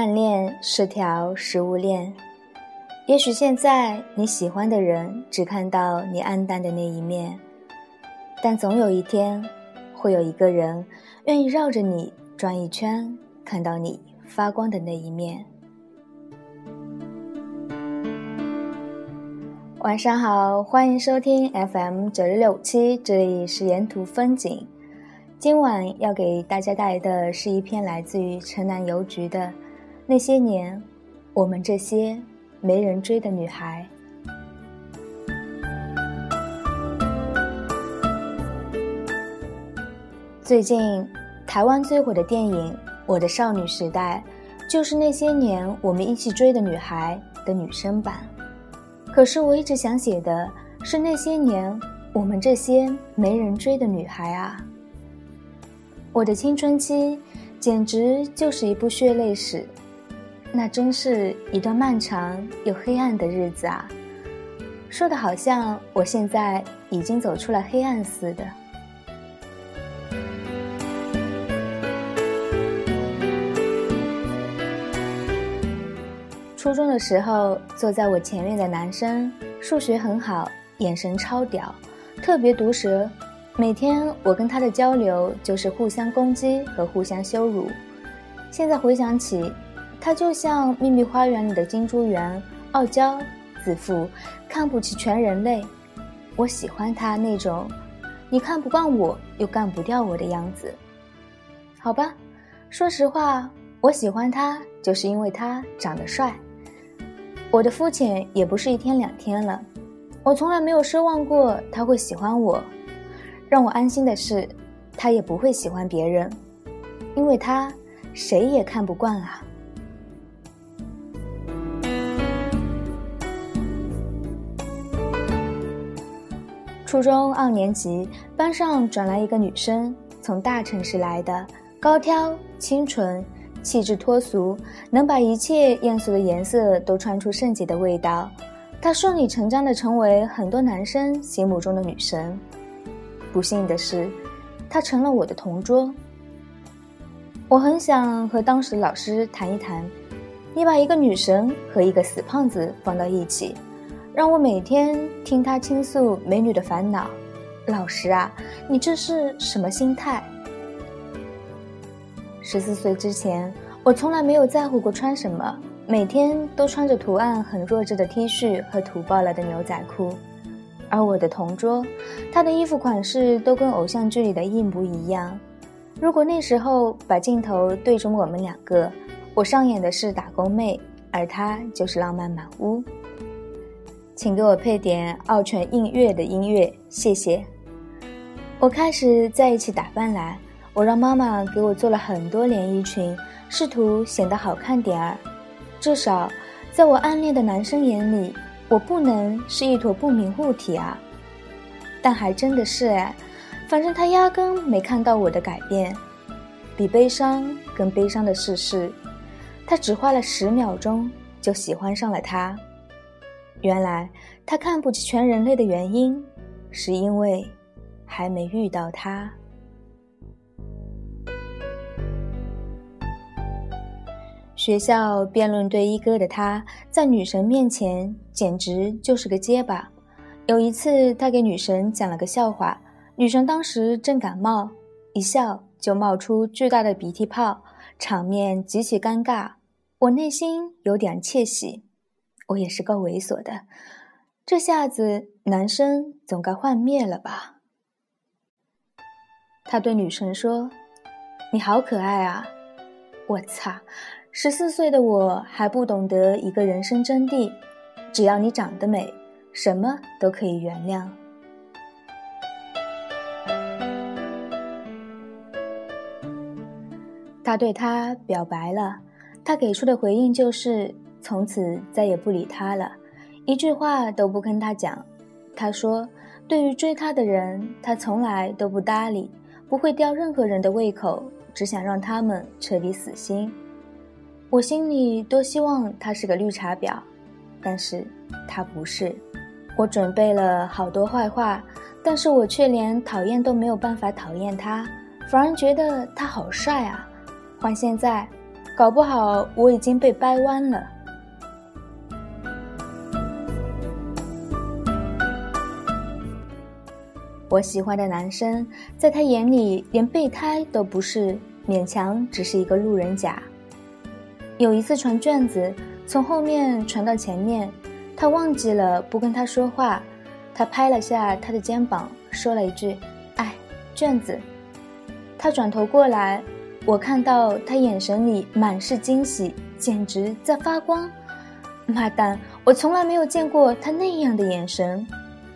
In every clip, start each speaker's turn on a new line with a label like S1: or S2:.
S1: 暗恋是条食物链，也许现在你喜欢的人只看到你暗淡的那一面，但总有一天，会有一个人愿意绕着你转一圈，看到你发光的那一面。晚上好，欢迎收听 FM 九六六七，这里是沿途风景。今晚要给大家带来的是一篇来自于城南邮局的《那些年，我们这些没人追的女孩》。最近，台湾最火的电影《我的少女时代》，就是那些年我们一起追的女孩的女生版。可是我一直想写的是那些年我们这些没人追的女孩啊！我的青春期简直就是一部血泪史，那真是一段漫长又黑暗的日子啊！说的好像我现在已经走出了黑暗似的。初中的时候，坐在我前面的男生数学很好，眼神超屌，特别毒舌。每天我跟他的交流就是互相攻击和互相羞辱。现在回想起，他就像秘密花园里的金珠园，傲娇、自负，看不起全人类。我喜欢他那种，你看不惯我又干不掉我的样子。好吧，说实话，我喜欢他就是因为他长得帅。我的肤浅也不是一天两天了，我从来没有奢望过他会喜欢我。让我安心的是，他也不会喜欢别人，因为他谁也看不惯啊。初中二年级，班上转来一个女生，从大城市来的，高挑、清纯。气质脱俗，能把一切艳俗的颜色都穿出圣洁的味道。她顺理成章地成为很多男生心目中的女神。不幸的是，她成了我的同桌。我很想和当时的老师谈一谈，你把一个女神和一个死胖子放到一起，让我每天听她倾诉美女的烦恼。老师啊，你这是什么心态？十四岁之前，我从来没有在乎过穿什么，每天都穿着图案很弱智的 T 恤和土爆了的牛仔裤。而我的同桌，他的衣服款式都跟偶像剧里的一模一样。如果那时候把镜头对准我们两个，我上演的是打工妹，而他就是浪漫满屋。请给我配点奥犬映月的音乐，谢谢。我开始在一起打扮来。我让妈妈给我做了很多连衣裙，试图显得好看点儿。至少，在我暗恋的男生眼里，我不能是一坨不明物体啊。但还真的是哎，反正他压根没看到我的改变。比悲伤更悲伤的事是，他只花了十秒钟就喜欢上了他。原来，他看不起全人类的原因，是因为还没遇到他。学校辩论队一哥的他，在女神面前简直就是个结巴。有一次，他给女神讲了个笑话，女神当时正感冒，一笑就冒出巨大的鼻涕泡，场面极其尴尬。我内心有点窃喜，我也是够猥琐的，这下子男生总该幻灭了吧？他对女神说：“你好可爱啊！”我擦！十四岁的我还不懂得一个人生真谛，只要你长得美，什么都可以原谅。他对他表白了，他给出的回应就是从此再也不理他了，一句话都不跟他讲。他说，对于追他的人，他从来都不搭理，不会吊任何人的胃口，只想让他们彻底死心。我心里多希望他是个绿茶婊，但是他不是。我准备了好多坏话，但是我却连讨厌都没有办法讨厌他，反而觉得他好帅啊！换现在，搞不好我已经被掰弯了。我喜欢的男生，在他眼里连备胎都不是，勉强只是一个路人甲。有一次传卷子，从后面传到前面，他忘记了不跟他说话，他拍了下他的肩膀，说了一句：“哎，卷子。”他转头过来，我看到他眼神里满是惊喜，简直在发光。妈蛋，我从来没有见过他那样的眼神。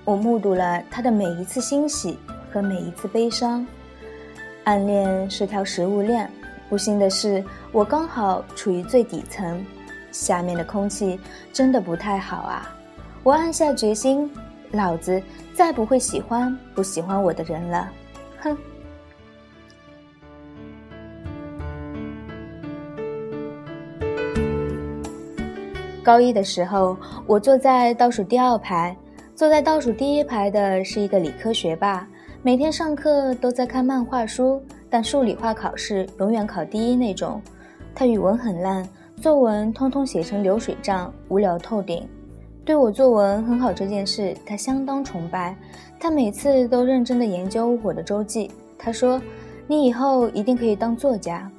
S1: 我目睹了他的每一次欣喜和每一次悲伤，暗恋是条食物链。不幸的是，我刚好处于最底层，下面的空气真的不太好啊！我暗下决心，老子再不会喜欢不喜欢我的人了。哼！高一的时候，我坐在倒数第二排。坐在倒数第一排的是一个理科学霸，每天上课都在看漫画书，但数理化考试永远考第一那种。他语文很烂，作文通通写成流水账，无聊透顶。对我作文很好这件事，他相当崇拜。他每次都认真地研究我的周记。他说：“你以后一定可以当作家。”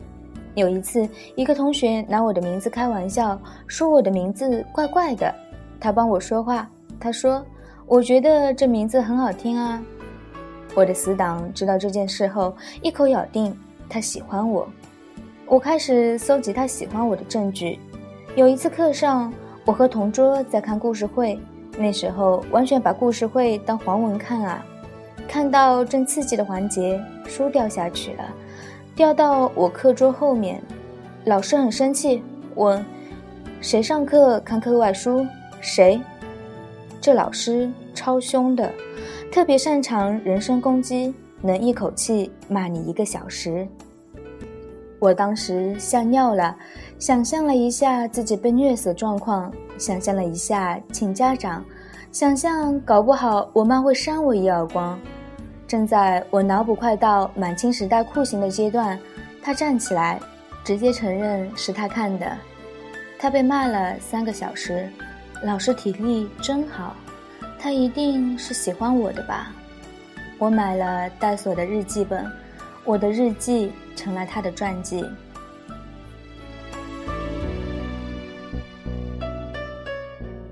S1: 有一次，一个同学拿我的名字开玩笑，说我的名字怪怪的。他帮我说话，他说。我觉得这名字很好听啊！我的死党知道这件事后，一口咬定他喜欢我。我开始搜集他喜欢我的证据。有一次课上，我和同桌在看故事会，那时候完全把故事会当黄文看啊！看到正刺激的环节，书掉下去了，掉到我课桌后面。老师很生气，问：“谁上课看课外书？谁？”这老师超凶的，特别擅长人身攻击，能一口气骂你一个小时。我当时吓尿了，想象了一下自己被虐死的状况，想象了一下请家长，想象搞不好我妈会扇我一耳光。正在我脑补快到满清时代酷刑的阶段，他站起来，直接承认是他看的。他被骂了三个小时。老师体力真好，他一定是喜欢我的吧？我买了带锁的日记本，我的日记成了他的传记。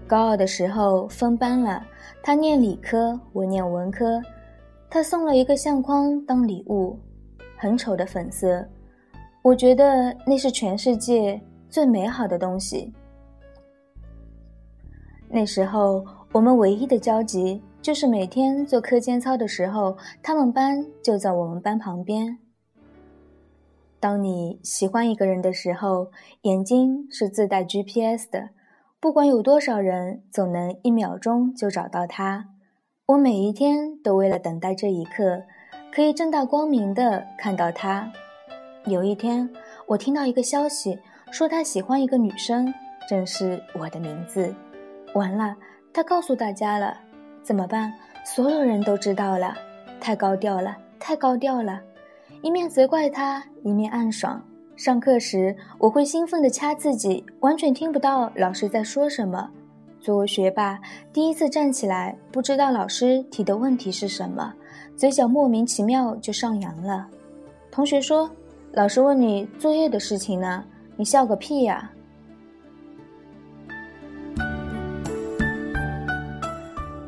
S1: 高二的时候分班了，他念理科，我念文科，他送了一个相框当礼物，很丑的粉色，我觉得那是全世界最美好的东西。那时候，我们唯一的交集就是每天做课间操的时候，他们班就在我们班旁边。当你喜欢一个人的时候，眼睛是自带 GPS 的，不管有多少人，总能一秒钟就找到他。我每一天都为了等待这一刻，可以正大光明的看到他。有一天，我听到一个消息，说他喜欢一个女生，正是我的名字。完了，他告诉大家了，怎么办？所有人都知道了，太高调了，太高调了。一面责怪他，一面暗爽。上课时，我会兴奋地掐自己，完全听不到老师在说什么。作为学霸，第一次站起来，不知道老师提的问题是什么，嘴角莫名其妙就上扬了。同学说：“老师问你作业的事情呢，你笑个屁呀！”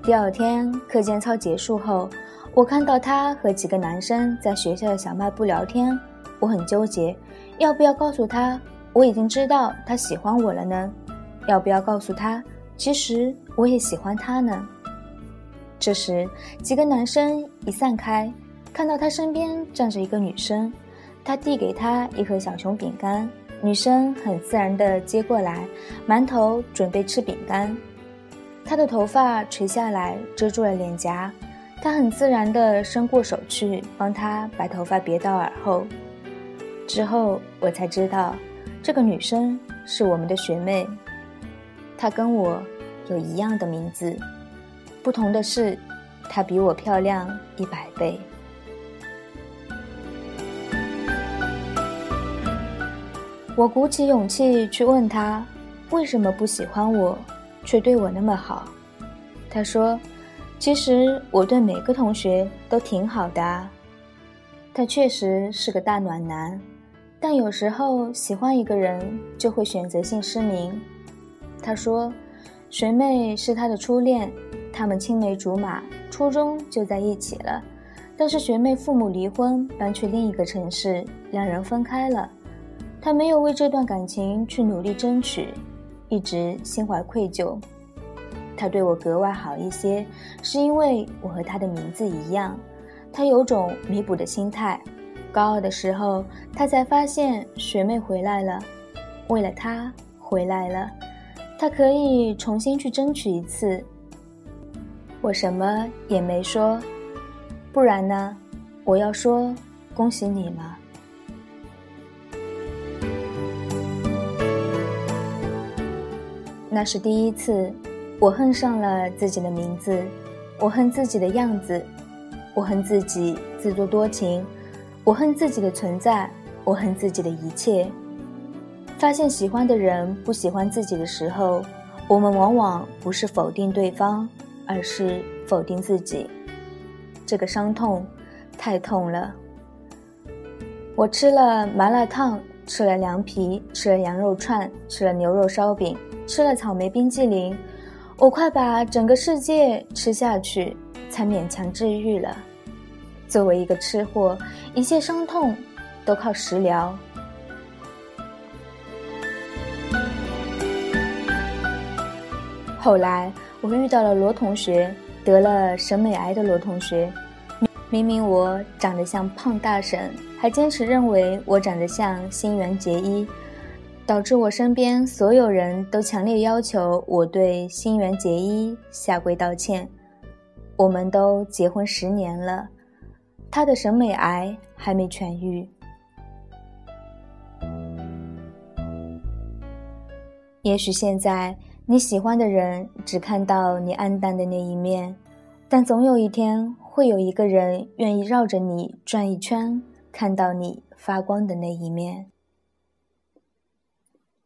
S1: 第二天课间操结束后，我看到他和几个男生在学校的小卖部聊天，我很纠结，要不要告诉他我已经知道他喜欢我了呢？要不要告诉他其实我也喜欢他呢？这时几个男生一散开，看到他身边站着一个女生，他递给他一盒小熊饼干，女生很自然地接过来，馒头准备吃饼干。她的头发垂下来，遮住了脸颊。他很自然地伸过手去帮她把头发别到耳后。之后我才知道，这个女生是我们的学妹。她跟我有一样的名字，不同的是，她比我漂亮一百倍。我鼓起勇气去问她，为什么不喜欢我，却对我那么好？他说：“其实我对每个同学都挺好的。”他确实是个大暖男，但有时候喜欢一个人就会选择性失明。他说：“学妹是他的初恋，他们青梅竹马，初中就在一起了。但是学妹父母离婚，搬去另一个城市，两人分开了。他没有为这段感情去努力争取，一直心怀愧疚。他对我格外好一些，是因为我和他的名字一样。”他有种弥补的心态，高二的时候，他才发现学妹回来了，为了他回来了，他可以重新去争取一次。我什么也没说，不然呢？我要说恭喜你吗？那是第一次，我恨上了自己的名字，我恨自己的样子。我恨自己自作多情，我恨自己的存在，我恨自己的一切。发现喜欢的人不喜欢自己的时候，我们往往不是否定对方，而是否定自己。这个伤痛太痛了。我吃了麻辣烫，吃了凉皮，吃了羊肉串，吃了牛肉烧饼，吃了草莓冰激凌，我快把整个世界吃下去。才勉强治愈了。作为一个吃货，一切伤痛都靠食疗。后来我遇到了罗同学，得了审美癌的罗同学。明明我长得像胖大婶，还坚持认为我长得像新垣结衣，导致我身边所有人都强烈要求我对新垣结衣下跪道歉。我们都结婚十年了，他的审美癌还没痊愈。也许现在你喜欢的人只看到你暗淡的那一面，但总有一天会有一个人愿意绕着你转一圈，看到你发光的那一面。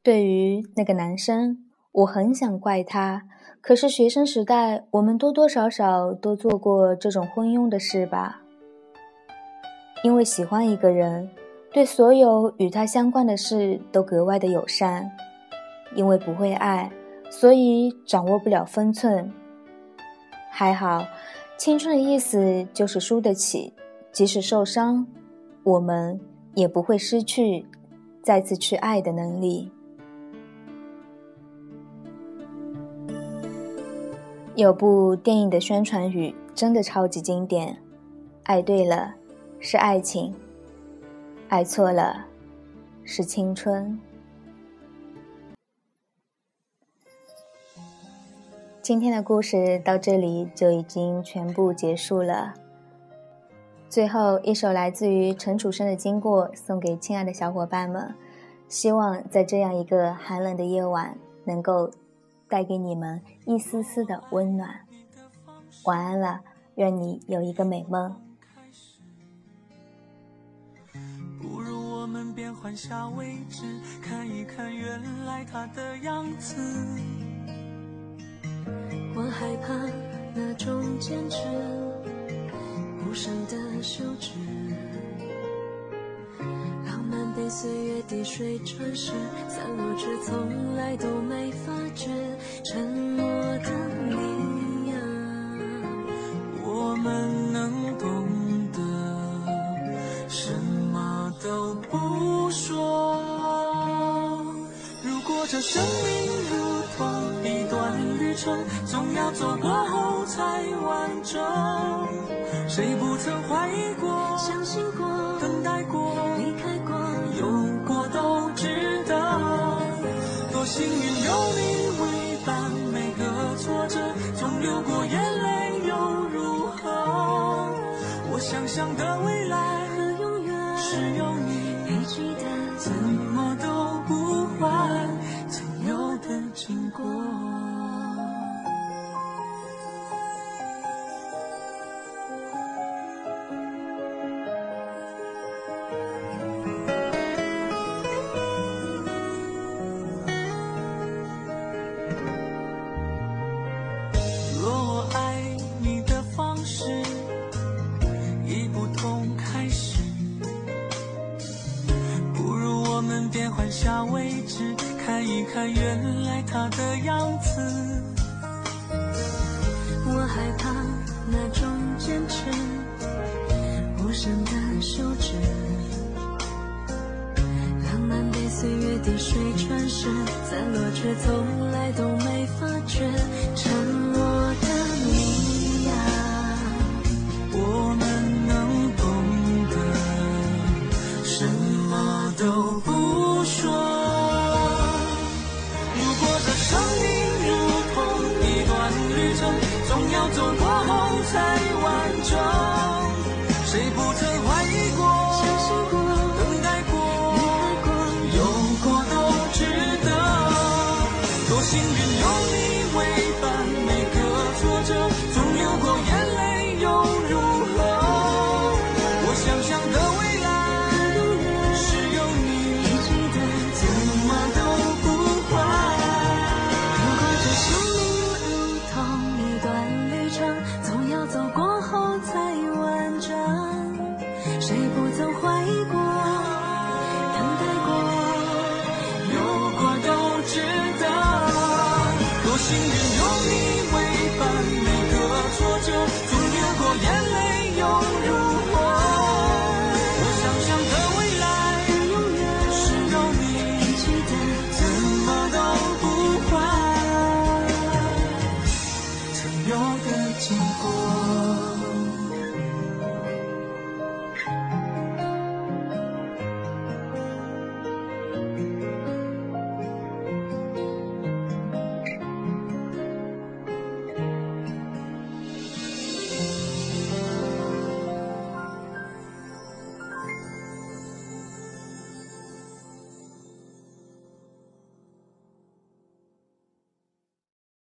S1: 对于那个男生，我很想怪他。可是学生时代，我们多多少少都做过这种昏庸的事吧？因为喜欢一个人，对所有与他相关的事都格外的友善；因为不会爱，所以掌握不了分寸。还好，青春的意思就是输得起，即使受伤，我们也不会失去再次去爱的能力。有部电影的宣传语真的超级经典：“爱对了是爱情，爱错了是青春。”今天的故事到这里就已经全部结束了。最后一首来自于陈楚生的《经过》送给亲爱的小伙伴们，希望在这样一个寒冷的夜晚能够。带给你们一丝丝的温暖。晚安了，愿你有一个美梦。不如我们变换下位置，看一看原来他的样子。我害怕那种坚持，无声的休止。岁月滴水穿石，散落却从来都没发觉。沉默的你呀，我们能懂得，什么都不说。如果这生命如同一段旅程，总要走过想象的未来和永远是有你
S2: 看原来他的样子。
S3: 我害怕那种坚持无声的休止，浪漫被岁月滴水穿石，散落却从来都没发觉。沉